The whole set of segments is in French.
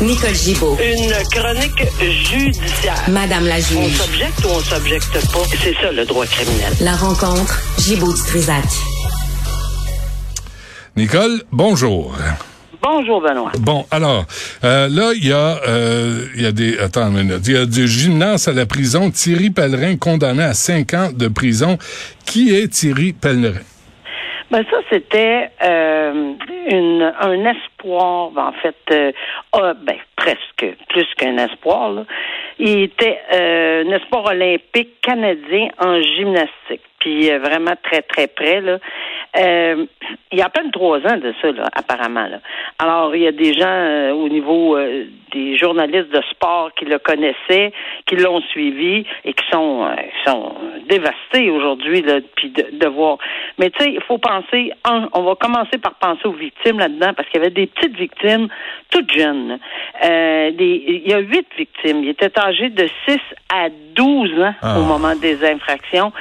Nicole Gibaud. Une chronique judiciaire. Madame la On juge. s'objecte ou on s'objecte pas? C'est ça le droit criminel. La rencontre Gibaud-Strisac. Nicole, bonjour. Bonjour Benoît. Bon, alors, euh, là, il y a, euh, il y a des, attends une minute, il y a du gymnase à la prison, Thierry Pellerin condamné à cinq ans de prison. Qui est Thierry Pellerin? Ben ça c'était euh, une, un espoir, en fait, euh, ah, ben presque plus qu'un espoir. Là. Il était euh, un espoir olympique canadien en gymnastique, puis euh, vraiment très très près là. Euh, il y a à peine trois ans de ça, là, apparemment. Là. Alors, il y a des gens euh, au niveau euh, des journalistes de sport qui le connaissaient, qui l'ont suivi et qui sont, euh, qui sont dévastés aujourd'hui, là, puis de, de voir. Mais tu sais, il faut penser, un, on va commencer par penser aux victimes là-dedans, parce qu'il y avait des petites victimes, toutes jeunes. Euh, des, il y a huit victimes. Il était âgé de 6 à 12 ans Ah. au moment des infractions.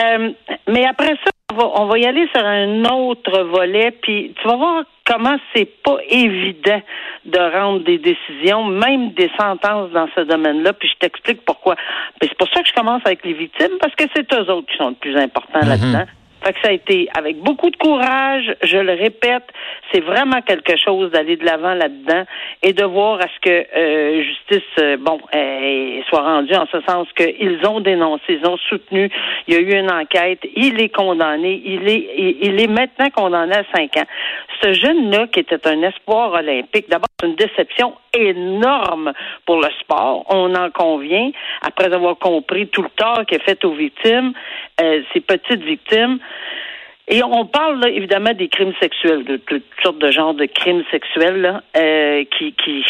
Euh, mais après ça, on va, on va y aller sur un autre volet, puis tu vas voir comment c'est pas évident de rendre des décisions, même des sentences dans ce domaine-là, puis je t'explique pourquoi. C'est pour ça que je commence avec les victimes, parce que c'est eux autres qui sont le plus importants là-dedans. Fait que ça a été avec beaucoup de courage, je le répète, c'est vraiment quelque chose d'aller de l'avant là-dedans et de voir à ce que euh, justice, euh, bon, euh, soit rendue en ce sens qu'ils ont dénoncé, ils ont soutenu, il y a eu une enquête, il est condamné, il est, il, il est maintenant condamné à cinq ans. Ce jeune-là, qui était un espoir olympique, d'abord, une déception énorme pour le sport, on en convient, après avoir compris tout le tort qui est fait aux victimes, euh, ces petites victimes. Et on parle évidemment des crimes sexuels, de toutes sortes de genres de crimes sexuels euh, qui, qui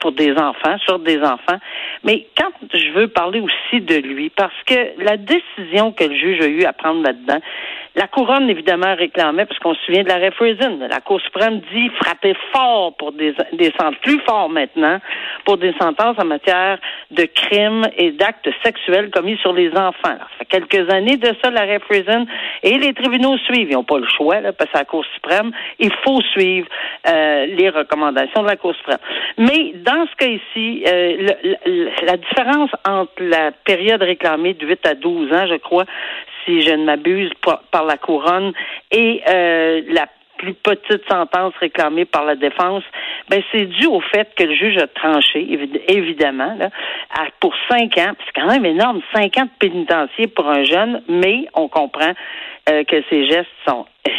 pour des enfants, sur des enfants. Mais quand je veux parler aussi de lui, parce que la décision que le juge a eu à prendre là-dedans, la couronne évidemment réclamait, parce qu'on se souvient de la Friesen, la Cour suprême dit frapper fort pour des, des sentences, plus fort maintenant, pour des sentences en matière de crimes et d'actes sexuels commis sur les enfants. Ça fait quelques années de ça, la Friesen, et les tribunaux suivent. Ils n'ont pas le choix, là, parce que la Cour suprême, il faut suivre euh, les recommandations de la Cour suprême. Mais dans ce cas ici, euh, la différence entre la période réclamée de 8 à 12 ans, je crois, si je ne m'abuse, par, la couronne, et euh, la plus petite sentence réclamée par la défense, ben c'est dû au fait que le juge a tranché, évid- évidemment, pour cinq ans. C'est quand même énorme, cinq ans de pénitencier pour un jeune, mais on comprend euh, que ces gestes sont euh,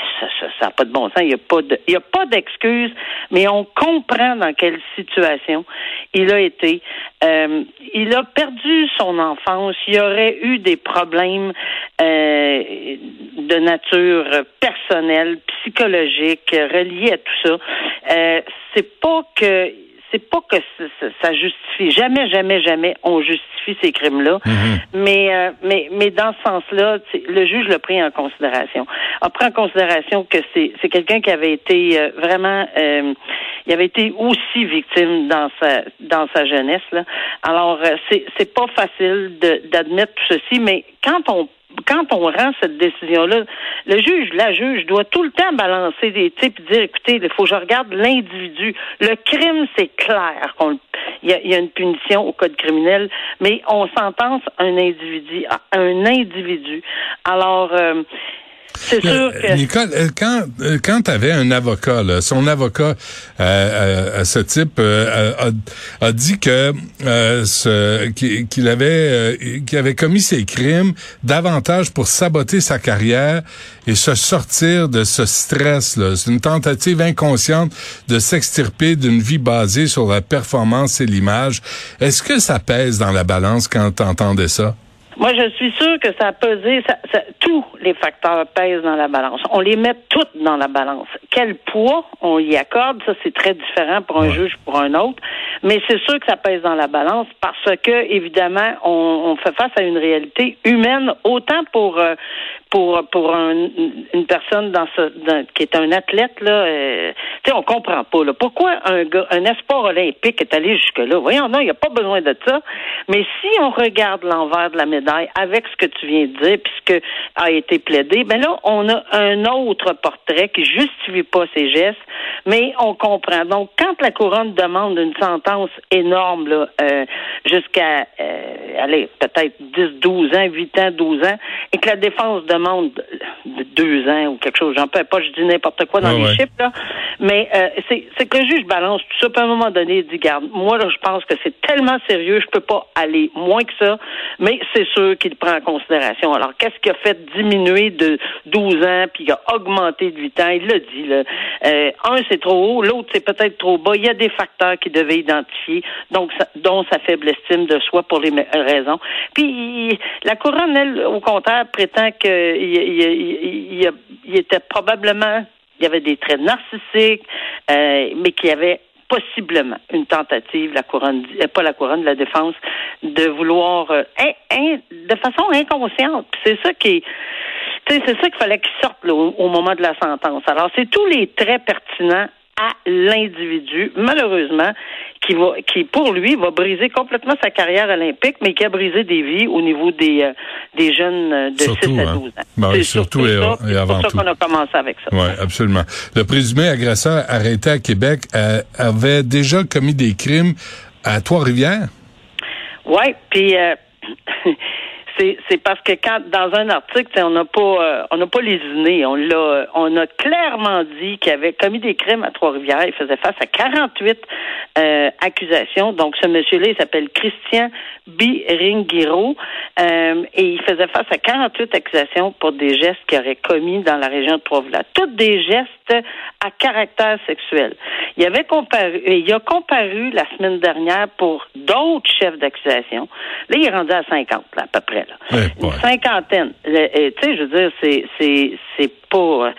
ça n'a pas de bon sens. Il n'y a pas de, il a pas d'excuse, mais on comprend dans quelle situation il a été. Euh, il a perdu son enfance. Il aurait eu des problèmes euh, de nature personnelle, psychologique, reliés à tout ça. C'est pas que c'est pas que ça, justifie. Jamais, jamais, jamais on justifie ces crimes-là. Mais, euh, mais, mais dans ce sens-là, le juge l'a pris en considération. A pris en considération que c'est, c'est quelqu'un qui avait été euh, vraiment, euh, il avait été aussi victime dans sa, dans sa jeunesse. Là. Alors, euh, c'est, c'est pas facile d'admettre tout ceci, mais quand on quand on rend cette décision-là, le juge, la juge doit tout le temps balancer des types et dire, écoutez, il faut que je regarde l'individu. Le crime, c'est clair qu'on il y, a, y a une punition au code criminel, mais on sentence un individu, un individu. Alors, euh, c'est sûr que Nicole, euh, quand euh, quand t'avais un avocat, là, son avocat euh, euh, à ce type euh, a, a dit que euh, ce- qu'il avait euh, qu'il avait commis ces crimes davantage pour saboter sa carrière et se sortir de ce stress. là. C'est une tentative inconsciente de s'extirper d'une vie basée sur la performance et l'image. Est-ce que ça pèse dans la balance quand t'entendais ça? Moi, je suis sûre que ça a pesé, ça, ça- tous les facteurs pèsent dans la balance. On les met toutes dans la balance. Quel poids on y accorde, ça c'est très différent pour un juge pour un autre, mais c'est sûr que ça pèse dans la balance parce que évidemment, on, on fait face à une réalité humaine autant pour euh, pour pour une personne qui est un athlète là, euh, tu sais, on comprend pas. Pourquoi un gars, un espoir olympique est allé jusque là Voyons, non, il n'y a pas besoin de ça. Mais si on regarde l'envers de la médaille avec ce que tu viens de dire, puisque a été plaidé, ben là, on a un autre portrait qui justifie pas ses gestes, mais on comprend. Donc, quand la couronne demande une sentence énorme là, euh, jusqu'à euh, allez, peut-être 10, 12 ans, 8 ans, 12 ans, et que la défense demande demande deux ans ou quelque chose, j'en peux pas, je dis n'importe quoi dans les chiffres, là, mais euh, c'est que le juge balance tout ça, puis à un moment donné, il dit, garde, moi, là, je pense que c'est tellement sérieux, je peux pas aller moins que ça, mais c'est sûr qu'il prend en considération. Alors, qu'est-ce qui a fait diminuer de 12 ans, puis il a augmenté de 8 ans? Il l'a dit, là. Euh, un, c'est trop haut, l'autre, c'est peut-être trop bas. Il y a des facteurs qu'il devait identifier, donc dont sa faible estime de soi pour les raisons. Puis, la couronne, elle, au contraire, prétend qu'il il, était probablement il y avait des traits narcissiques, euh, mais qu'il y avait possiblement une tentative, la couronne, euh, pas la couronne, la défense, de vouloir euh, de façon inconsciente. C'est ça qui c'est ça qu'il fallait qu'il sorte au, moment de la sentence. Alors, c'est tous les traits pertinents à l'individu, malheureusement, qui va, qui pour lui va briser complètement sa carrière olympique, mais qui a brisé des vies au niveau des euh, des jeunes euh, de 6 à 12 hein. ans. Ben c'est surtout, et, avant et, avant tout. C'est pour ça qu'on a commencé avec ça. Oui, absolument. Le présumé agresseur arrêté à Québec euh, avait déjà commis des crimes à Trois-Rivières? Oui, puis c'est parce que quand dans un article, on n'a pas euh, on n'a pas lésiné, on l'a on a clairement dit qu'il avait commis des crimes à Trois-Rivières, il faisait face à 48 euh, accusations. Donc ce monsieur-là, il s'appelle Christian Biringiro euh, et il faisait face à 48 accusations pour des gestes qu'il aurait commis dans la région de Trois-Rivières. Toutes des gestes à caractère sexuel. Il avait comparu, il a comparu la semaine dernière pour d'autres chefs d'accusation. Là, il est rendu à 50, là, à peu près. Là. Une cinquantaine. Tu sais, je veux dire, c'est pas. Euh,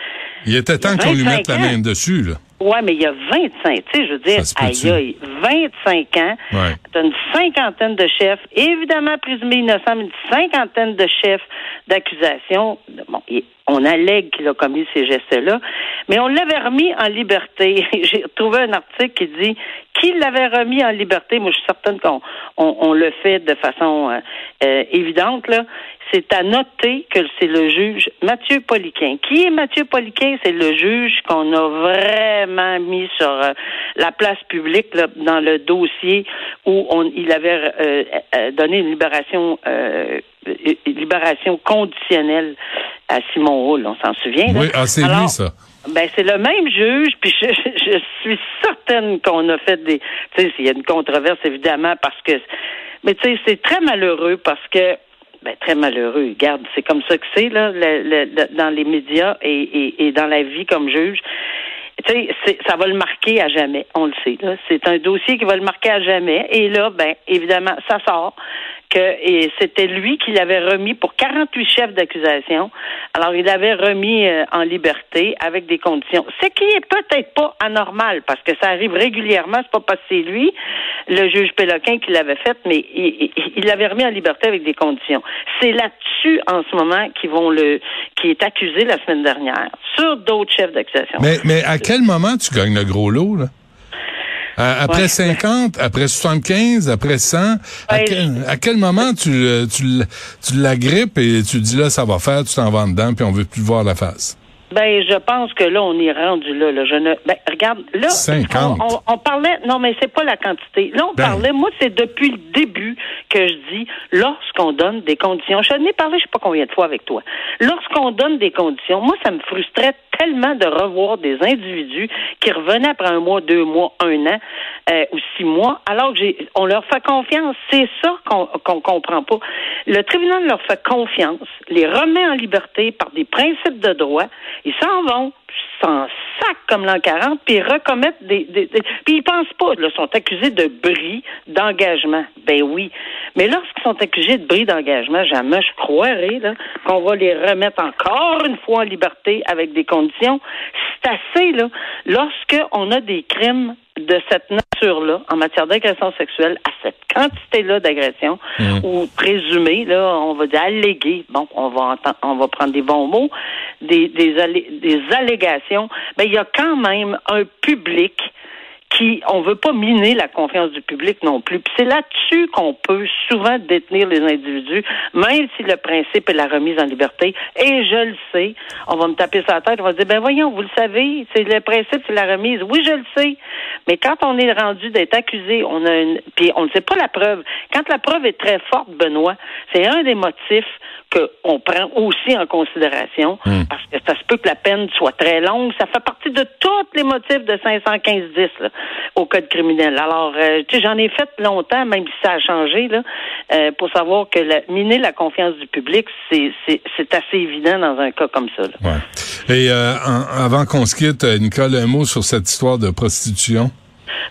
il était temps qu'on lui mette la main dessus, là. Ouais, mais il y a 25, tu sais, je veux dire, aïe, aïe, 25 ans, ouais. t'as une cinquantaine de chefs, évidemment présumés innocents, mais une cinquantaine de chefs d'accusation. Bon, on allègue qu'il a commis ces gestes-là, mais on l'avait remis en liberté. J'ai trouvé un article qui dit qu'il l'avait remis en liberté. Moi, je suis certaine qu'on on, le fait de façon euh, euh, évidente, là c'est à noter que c'est le juge Mathieu Poliquin. Qui est Mathieu Poliquin? C'est le juge qu'on a vraiment mis sur euh, la place publique dans le dossier où on, il avait euh, euh, donné une libération une libération conditionnelle à Simon Hall, on s'en souvient. Oui, ah, c'est lui, ça. Ben c'est le même juge, puis je, je suis certaine qu'on a fait des. Tu sais, il y a une controverse évidemment parce que, mais tu sais, c'est très malheureux parce que ben, très malheureux. Regarde, c'est comme ça que c'est là, dans les médias et, dans la vie comme juge. Tu sais, ça va le marquer à jamais, on le sait. C'est un dossier qui va le marquer à jamais. Et là, ben, évidemment, ça sort et c'était lui qui l'avait remis pour 48 chefs d'accusation. Alors, il l'avait remis euh, en liberté avec des conditions. Ce qui est peut-être pas anormal parce que ça arrive régulièrement. C'est pas parce que c'est lui, le juge Péloquin, qui l'avait fait, mais il l'avait remis en liberté avec des conditions. C'est là-dessus, en ce moment, qui vont le, est accusé la semaine dernière sur d'autres chefs d'accusation. Mais, mais à quel moment tu gagnes le gros lot, là? Après 50, après 75, après 100, à, quel, moment tu, tu, tu la grippes et tu dis là, ça va faire, tu t'en vas dedans, puis on veut plus voir la face? Ben, je pense que là, on est rendu là. là. Je ne, ben, regarde, là, On, parlait, non, mais c'est pas la quantité. Là, on ben. parlait, moi, c'est depuis le début que je dis, lorsqu'on donne des conditions, je n'ai parlé, je sais pas combien de fois avec toi. Lorsqu'on donne des conditions, moi, ça me frustrait tellement de revoir des individus qui revenaient après un mois, deux mois, un an euh, ou six mois, alors que j'ai, on leur fait confiance. C'est ça qu'on qu'on comprend pas. Le tribunal leur fait confiance, les remet en liberté par des principes de droit. Ils s'en vont, s'en sac comme l'an 40, puis ils recommettent des, des, Puis ils pensent pas, là, sont accusés de bris d'engagement. Ben oui. Mais lorsqu'ils sont accusés de bris d'engagement, jamais je croirais là, qu'on va les remettre encore une fois en liberté avec des conditions. C'est assez, là. Lorsqu'on a des crimes de cette nature, nature-là, en matière d'agression sexuelle, à cette quantité-là d'agression, Mhm. ou présumée, là, on va dire alléguée, bon, on va entendre, on va prendre des bons mots, des, des, des allégations, mais il y a quand même un public qui, on veut pas miner la confiance du public non plus. Puis c'est là-dessus qu'on peut souvent détenir les individus, même si le principe est la remise en liberté. Et je le sais, on va me taper sur la tête, on va dire, ben voyons, vous le savez, c'est le principe, c'est la remise. Oui, je le sais. Mais quand on est rendu d'être accusé, on a une, puis on ne sait pas la preuve. Quand la preuve est très forte, Benoît, c'est un des motifs qu'on prend aussi en considération, parce que ça se peut que la peine soit très longue. Ça fait partie de tous les motifs de 515-10 là, au Code criminel. Alors, euh, tu sais, j'en ai fait longtemps, même si ça a changé, là, euh, pour savoir que la, miner la confiance du public, c'est assez évident dans un cas comme ça. là. Ouais. Et euh, en- avant qu'on se quitte, Nicole, un mot sur cette histoire de prostitution?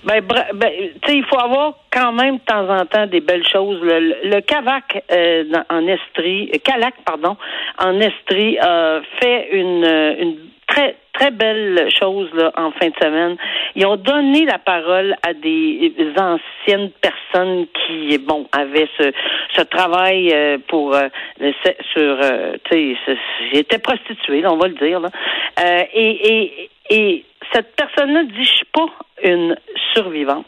Ben, ben, il faut avoir quand même de temps en temps des belles choses. Le, Cavac euh, en Estrie, euh, Calac, pardon, en Estrie, a fait une, euh, une très très belle chose là, en fin de semaine. Ils ont donné la parole à des anciennes personnes qui, bon, avaient ce, ce travail euh, pour euh, sur, euh, tu sais, ce- j'étais prostituée, là, on va le dire. Là. Euh, et, et, et cette personne-là dit, je suis pas une survivante.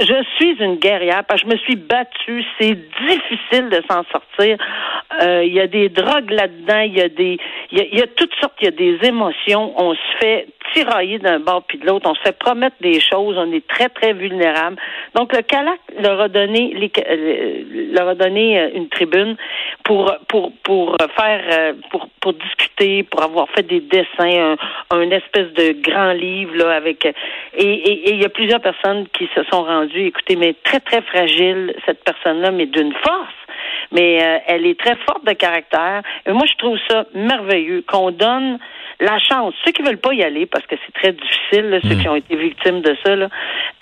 Je suis une guerrière parce que je me suis battue. C'est difficile de s'en sortir. Euh, Il y a des drogues là-dedans. Il y a des, il y a toutes sortes. Il y a des émotions. On se fait tirailler d'un bord puis de l'autre. On se fait promettre des choses. On est très très vulnérable. Donc le Calac leur a donné, les, euh, leur a donné euh, une tribune pour pour pour faire euh, pour pour discuter, pour avoir fait des dessins, un, un espèce de grand livre là avec et et- et il y a plusieurs personnes qui se sont rendues. Écoutez, mais très très fragile cette personne-là, mais d'une force. Mais euh, elle est très forte de caractère. Et moi, je trouve ça merveilleux qu'on donne la chance. Ceux qui veulent pas y aller, parce que c'est très difficile, là, ceux qui ont été victimes de ça, là,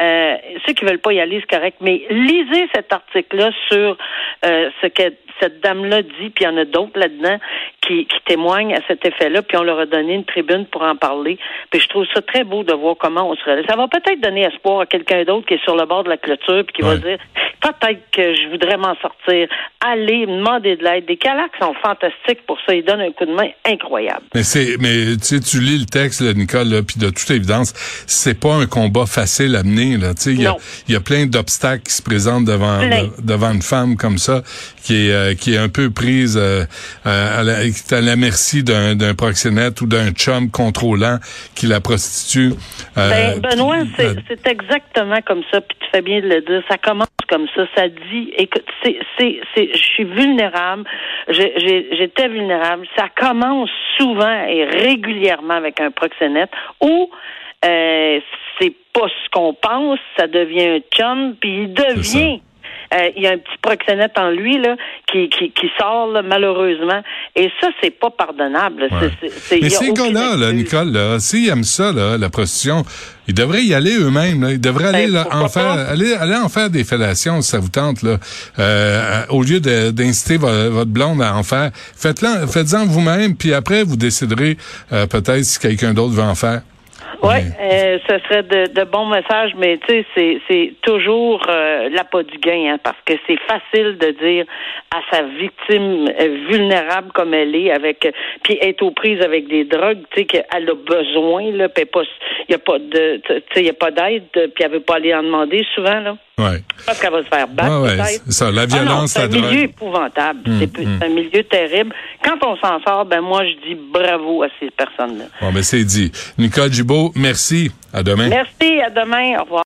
euh, ceux qui veulent pas y aller, c'est correct. Mais lisez cet article-là sur euh, ce que cette dame-là dit, puis il y en a d'autres là-dedans qui, qui témoignent à cet effet-là, puis on leur a donné une tribune pour en parler. Puis je trouve ça très beau de voir comment on se relève. Ça va peut-être donner espoir à quelqu'un d'autre qui est sur le bord de la clôture, puis qui va dire peut-être que je voudrais m'en sortir. Allez, demander de l'aide. Des calacs sont fantastiques pour ça. Ils donnent un coup de main incroyable. Mais c'est, mais tu sais, tu lis le texte, là, Nicole, là, puis de toute évidence, c'est pas un combat facile à mener. Là, tu sais, il y a, y a plein d'obstacles qui se présentent devant de- devant une femme comme ça, qui est euh, qui est un peu prise euh, euh, à, la, qui est à la merci d'un d'un proxénète ou d'un chum contrôlant qui la prostitue. Euh, Ben, Benoît, euh, c'est exactement comme ça, puis tu fais bien de le dire. Ça commence comme ça, ça dit, écoute, c'est, c'est, c'est, je suis vulnérable, j'ai- j'étais vulnérable. Ça commence souvent et régulièrement avec un proxénète où euh, c'est pas ce qu'on pense, ça devient un chum, puis il devient. Euh, il y a un petit proxénète en lui là qui, qui, qui sort là, malheureusement et ça c'est pas pardonnable. Ouais. Mais ces gars-là, là. Nicole, là, s'ils aiment ça, là, la prostitution, ils devraient y aller eux-mêmes. Ils devraient aller Ben, là, pourquoi en faire, pas? aller, aller en faire des fellations, si ça vous tente. Là, euh, au lieu d'inciter vo- votre blonde à en faire, faites-le, faites-en vous-même, puis après vous déciderez euh, peut-être si quelqu'un d'autre veut en faire. Oui, euh, ce serait de, de bons messages, mais tu sais, c'est, c'est toujours euh, l'appât du gain, hein, parce que c'est facile de dire à sa victime euh, vulnérable comme elle est, avec euh, puis être aux prises avec des drogues, tu sais, qu'elle a besoin, là, puis pas, il y a pas de, tu sais, il y a pas d'aide, puis elle veut pas aller en demander souvent, là. Ouais. Parce qu'elle va se faire battre, Ouais, ouais, ça, la Ah non, violence, c'est un milieu épouvantable. C'est, hum. c'est un milieu terrible. Quand on s'en sort, ben moi, je dis bravo à ces personnes-là. Bon, ben c'est dit. Nicole Gibault, merci. À demain. Merci, à demain. Au revoir.